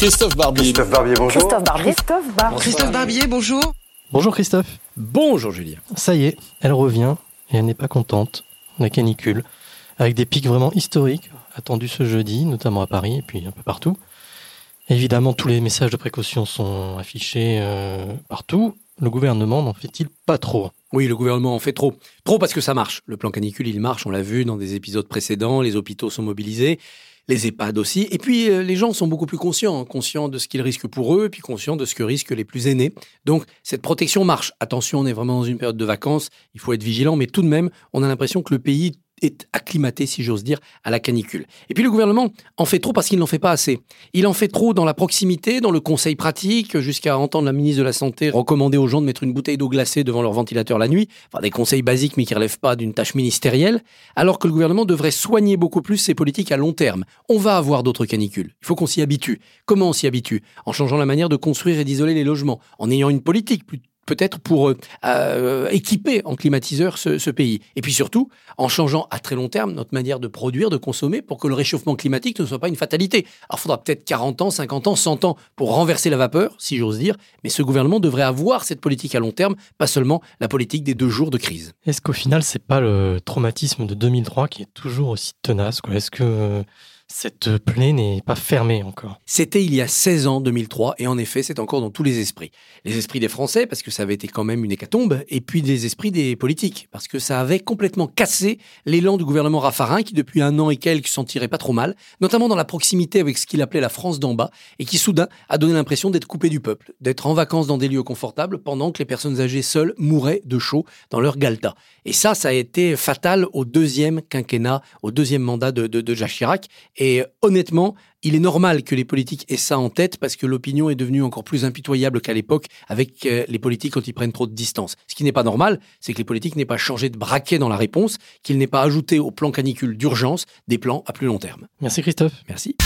Christophe Barbier. Christophe Barbier, bonjour. Christophe Barbier. Christophe Barbier. Christophe Barbier, bonjour. Bonjour Christophe. Bonjour Julien. Ça y est, elle revient et elle n'est pas contente. La canicule, avec des pics vraiment historiques attendus ce jeudi, notamment à Paris et puis un peu partout. Évidemment, tous les messages de précaution sont affichés euh, partout. Le gouvernement n'en fait-il pas trop? Oui, le gouvernement en fait trop. Trop parce que ça marche. Le plan canicule, il marche, on l'a vu dans des épisodes précédents, les hôpitaux sont mobilisés les EHPAD aussi. Et puis, euh, les gens sont beaucoup plus conscients, hein, conscients de ce qu'ils risquent pour eux, et puis conscients de ce que risquent les plus aînés. Donc, cette protection marche. Attention, on est vraiment dans une période de vacances, il faut être vigilant, mais tout de même, on a l'impression que le pays est acclimaté, si j'ose dire, à la canicule. Et puis le gouvernement en fait trop parce qu'il n'en fait pas assez. Il en fait trop dans la proximité, dans le conseil pratique, jusqu'à entendre la ministre de la Santé recommander aux gens de mettre une bouteille d'eau glacée devant leur ventilateur la nuit, enfin des conseils basiques mais qui ne relèvent pas d'une tâche ministérielle, alors que le gouvernement devrait soigner beaucoup plus ses politiques à long terme. On va avoir d'autres canicules. Il faut qu'on s'y habitue. Comment on s'y habitue? En changeant la manière de construire et d'isoler les logements, en ayant une politique plus peut-être pour euh, euh, équiper en climatiseur ce, pays. Et puis surtout, en changeant à très long terme notre manière de produire, de consommer, pour que le réchauffement climatique ne soit pas une fatalité. Alors il faudra peut-être 40 ans, 50 ans, 100 ans pour renverser la vapeur, si j'ose dire, mais ce gouvernement devrait avoir cette politique à long terme, pas seulement la politique des deux jours de crise. Est-ce qu'au final, c'est pas le traumatisme de 2003 qui est toujours aussi tenace Est-ce que cette plaie n'est pas fermée encore. C'était il y a 16 ans, 2003, et en effet, c'est encore dans tous les esprits. Les esprits des Français, parce que ça avait été quand même une hécatombe, et puis les esprits des politiques, parce que ça avait complètement cassé l'élan du gouvernement Raffarin, qui depuis un an et quelques s'en tirait pas trop mal, notamment dans la proximité avec ce qu'il appelait la France d'en bas, et qui soudain a donné l'impression d'être coupé du peuple, d'être en vacances dans des lieux confortables, pendant que les personnes âgées seules mouraient de chaud dans leur galta. Et ça, ça a été fatal au deuxième quinquennat, au deuxième mandat de, de Jacques Chirac, et honnêtement, il est normal que les politiques aient ça en tête parce que l'opinion est devenue encore plus impitoyable qu'à l'époque avec euh, les politiques quand ils prennent trop de distance. Ce qui n'est pas normal, c'est que les politiques n'aient pas changé de braquet dans la réponse, qu'ils n'aient pas ajouté au plan canicule d'urgence des plans à plus long terme. Merci Christophe. Merci.